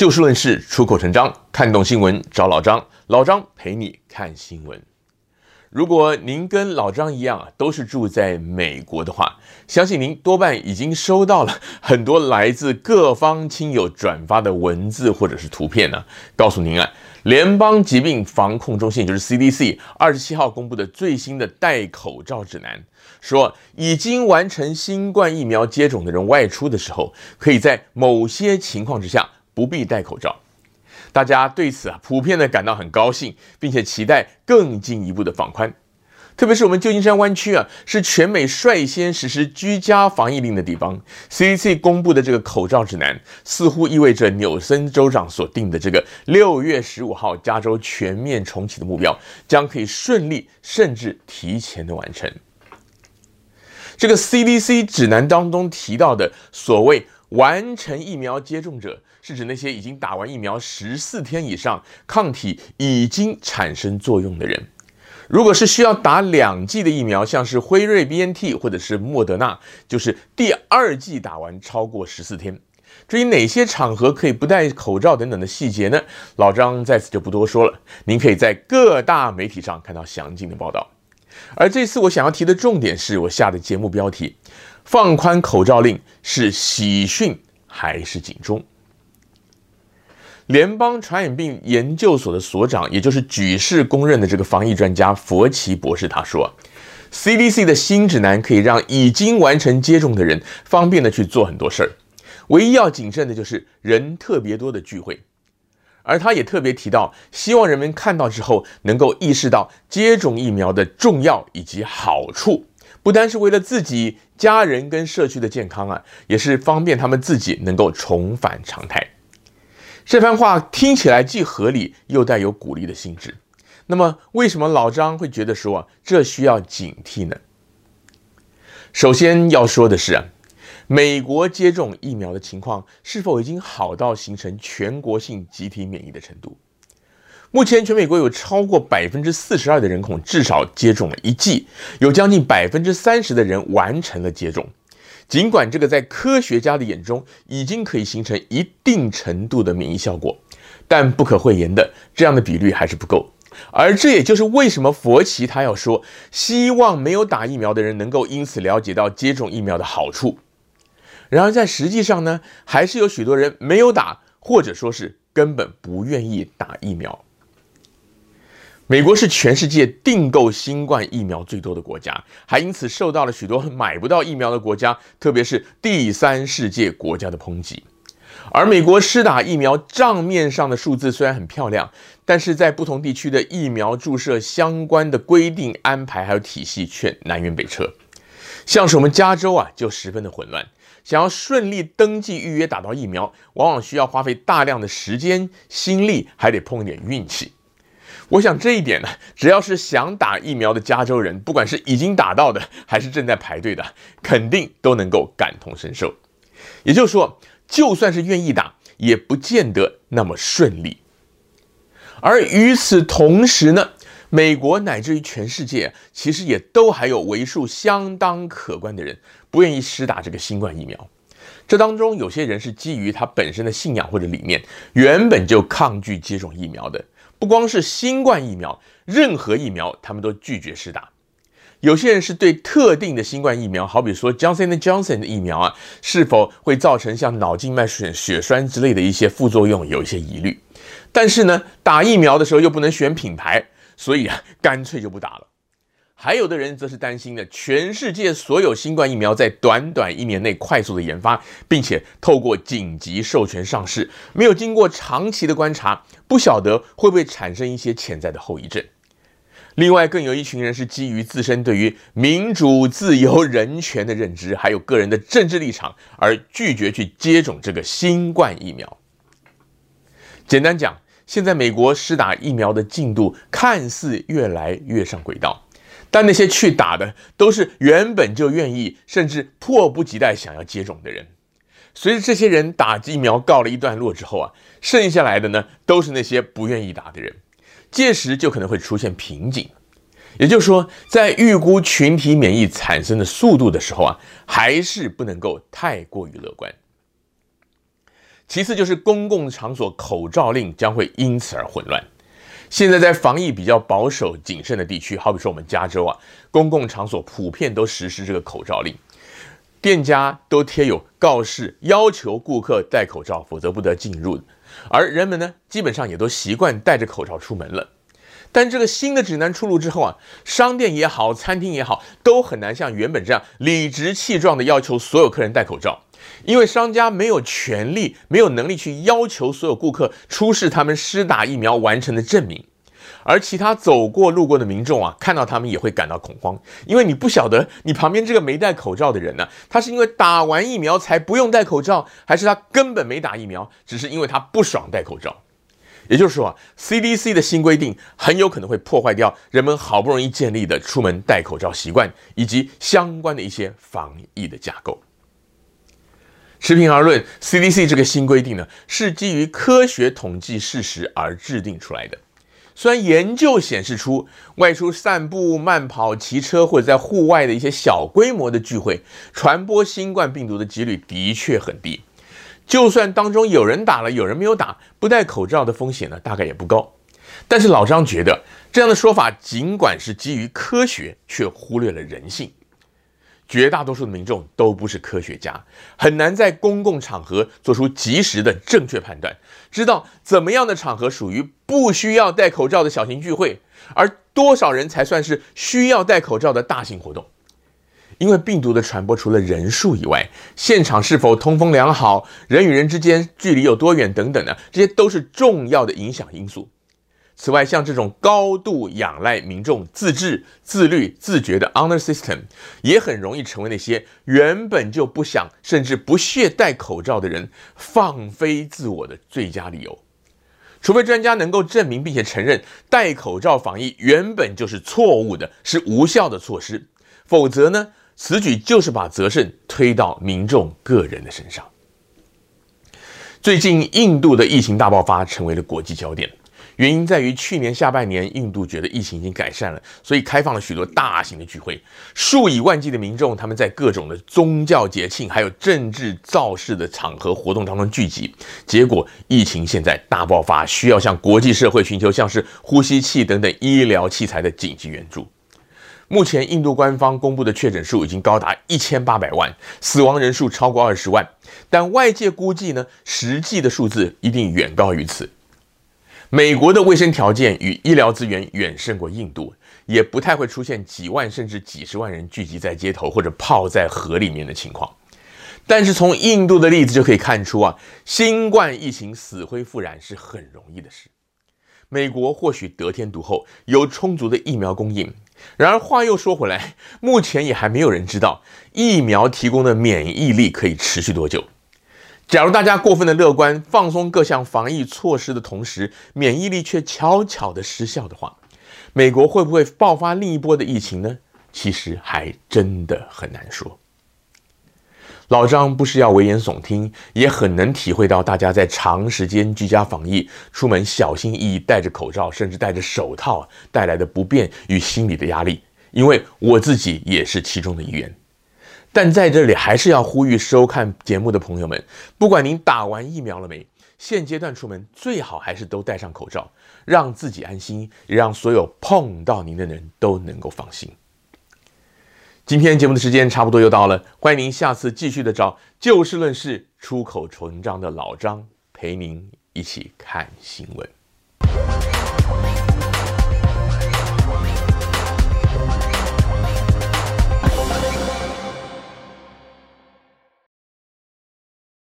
就事论事，出口成章，看懂新闻找老张，老张陪你看新闻。如果您跟老张一样啊，都是住在美国的话，相信您多半已经收到了很多来自各方亲友转发的文字或者是图片呢，告诉您啊，联邦疾病防控中心就是 CDC 二十七号公布的最新的戴口罩指南，说已经完成新冠疫苗接种的人外出的时候，可以在某些情况之下。不必戴口罩，大家对此啊普遍的感到很高兴，并且期待更进一步的放宽。特别是我们旧金山湾区啊，是全美率先实施居家防疫令的地方。CDC 公布的这个口罩指南，似乎意味着纽森州长所定的这个六月十五号加州全面重启的目标，将可以顺利甚至提前的完成。这个 CDC 指南当中提到的所谓完成疫苗接种者，是指那些已经打完疫苗十四天以上，抗体已经产生作用的人。如果是需要打两剂的疫苗，像是辉瑞 BNT 或者是莫德纳，就是第二剂打完超过十四天。至于哪些场合可以不戴口罩等等的细节呢？老张在此就不多说了，您可以在各大媒体上看到详尽的报道。而这次我想要提的重点是我下的节目标题：放宽口罩令是喜讯还是警钟？联邦传染病研究所的所长，也就是举世公认的这个防疫专家佛奇博士，他说，CDC 的新指南可以让已经完成接种的人方便的去做很多事儿，唯一要谨慎的就是人特别多的聚会。而他也特别提到，希望人们看到之后能够意识到接种疫苗的重要以及好处，不单是为了自己、家人跟社区的健康啊，也是方便他们自己能够重返常态。这番话听起来既合理又带有鼓励的性质。那么，为什么老张会觉得说这需要警惕呢？首先要说的是啊，美国接种疫苗的情况是否已经好到形成全国性集体免疫的程度？目前，全美国有超过百分之四十二的人口至少接种了一剂，有将近百分之三十的人完成了接种。尽管这个在科学家的眼中已经可以形成一定程度的免疫效果，但不可讳言的，这样的比率还是不够。而这也就是为什么佛奇他要说，希望没有打疫苗的人能够因此了解到接种疫苗的好处。然而在实际上呢，还是有许多人没有打，或者说是根本不愿意打疫苗。美国是全世界订购新冠疫苗最多的国家，还因此受到了许多买不到疫苗的国家，特别是第三世界国家的抨击。而美国施打疫苗账面上的数字虽然很漂亮，但是在不同地区的疫苗注射相关的规定安排还有体系却南辕北辙。像是我们加州啊，就十分的混乱，想要顺利登记预约打到疫苗，往往需要花费大量的时间、心力，还得碰一点运气。我想这一点呢，只要是想打疫苗的加州人，不管是已经打到的，还是正在排队的，肯定都能够感同身受。也就是说，就算是愿意打，也不见得那么顺利。而与此同时呢，美国乃至于全世界，其实也都还有为数相当可观的人不愿意施打这个新冠疫苗。这当中有些人是基于他本身的信仰或者理念，原本就抗拒接种疫苗的。不光是新冠疫苗，任何疫苗他们都拒绝施打。有些人是对特定的新冠疫苗，好比说 Johnson & Johnson 的疫苗啊，是否会造成像脑静脉血血栓之类的一些副作用，有一些疑虑。但是呢，打疫苗的时候又不能选品牌，所以啊，干脆就不打了。还有的人则是担心的，全世界所有新冠疫苗在短短一年内快速的研发，并且透过紧急授权上市，没有经过长期的观察，不晓得会不会产生一些潜在的后遗症。另外，更有一群人是基于自身对于民主、自由、人权的认知，还有个人的政治立场，而拒绝去接种这个新冠疫苗。简单讲，现在美国施打疫苗的进度看似越来越上轨道。但那些去打的都是原本就愿意，甚至迫不及待想要接种的人。随着这些人打疫苗告了一段落之后啊，剩下来的呢都是那些不愿意打的人。届时就可能会出现瓶颈，也就是说，在预估群体免疫产生的速度的时候啊，还是不能够太过于乐观。其次就是公共场所口罩令将会因此而混乱。现在在防疫比较保守谨慎的地区，好比说我们加州啊，公共场所普遍都实施这个口罩令，店家都贴有告示，要求顾客戴口罩，否则不得进入。而人们呢，基本上也都习惯戴着口罩出门了。但这个新的指南出炉之后啊，商店也好，餐厅也好，都很难像原本这样理直气壮地要求所有客人戴口罩。因为商家没有权利、没有能力去要求所有顾客出示他们施打疫苗完成的证明，而其他走过路过的民众啊，看到他们也会感到恐慌，因为你不晓得你旁边这个没戴口罩的人呢，他是因为打完疫苗才不用戴口罩，还是他根本没打疫苗，只是因为他不爽戴口罩。也就是说啊，CDC 的新规定很有可能会破坏掉人们好不容易建立的出门戴口罩习惯，以及相关的一些防疫的架构。持平而论，CDC 这个新规定呢，是基于科学统计事实而制定出来的。虽然研究显示出，外出散步、慢跑、骑车或者在户外的一些小规模的聚会，传播新冠病毒的几率的确很低。就算当中有人打了，有人没有打，不戴口罩的风险呢，大概也不高。但是老张觉得，这样的说法尽管是基于科学，却忽略了人性。绝大多数的民众都不是科学家，很难在公共场合做出及时的正确判断，知道怎么样的场合属于不需要戴口罩的小型聚会，而多少人才算是需要戴口罩的大型活动。因为病毒的传播除了人数以外，现场是否通风良好，人与人之间距离有多远等等呢，这些都是重要的影响因素。此外，像这种高度仰赖民众自治、自律、自觉的 honor system，也很容易成为那些原本就不想甚至不屑戴口罩的人放飞自我的最佳理由。除非专家能够证明并且承认戴口罩防疫原本就是错误的，是无效的措施，否则呢，此举就是把责任推到民众个人的身上。最近，印度的疫情大爆发成为了国际焦点。原因在于去年下半年，印度觉得疫情已经改善了，所以开放了许多大型的聚会，数以万计的民众他们在各种的宗教节庆还有政治造势的场合活动当中聚集。结果疫情现在大爆发，需要向国际社会寻求像是呼吸器等等医疗器材的紧急援助。目前印度官方公布的确诊数已经高达一千八百万，死亡人数超过二十万，但外界估计呢，实际的数字一定远高于此。美国的卫生条件与医疗资源远胜过印度，也不太会出现几万甚至几十万人聚集在街头或者泡在河里面的情况。但是从印度的例子就可以看出啊，新冠疫情死灰复燃是很容易的事。美国或许得天独厚，有充足的疫苗供应。然而话又说回来，目前也还没有人知道疫苗提供的免疫力可以持续多久。假如大家过分的乐观，放松各项防疫措施的同时，免疫力却悄悄的失效的话，美国会不会爆发另一波的疫情呢？其实还真的很难说。老张不是要危言耸听，也很能体会到大家在长时间居家防疫、出门小心翼翼、戴着口罩，甚至戴着手套带来的不便与心理的压力，因为我自己也是其中的一员。但在这里还是要呼吁收看节目的朋友们，不管您打完疫苗了没，现阶段出门最好还是都戴上口罩，让自己安心，也让所有碰到您的人都能够放心。今天节目的时间差不多又到了，欢迎您下次继续的找就事论事、出口成章的老张陪您一起看新闻。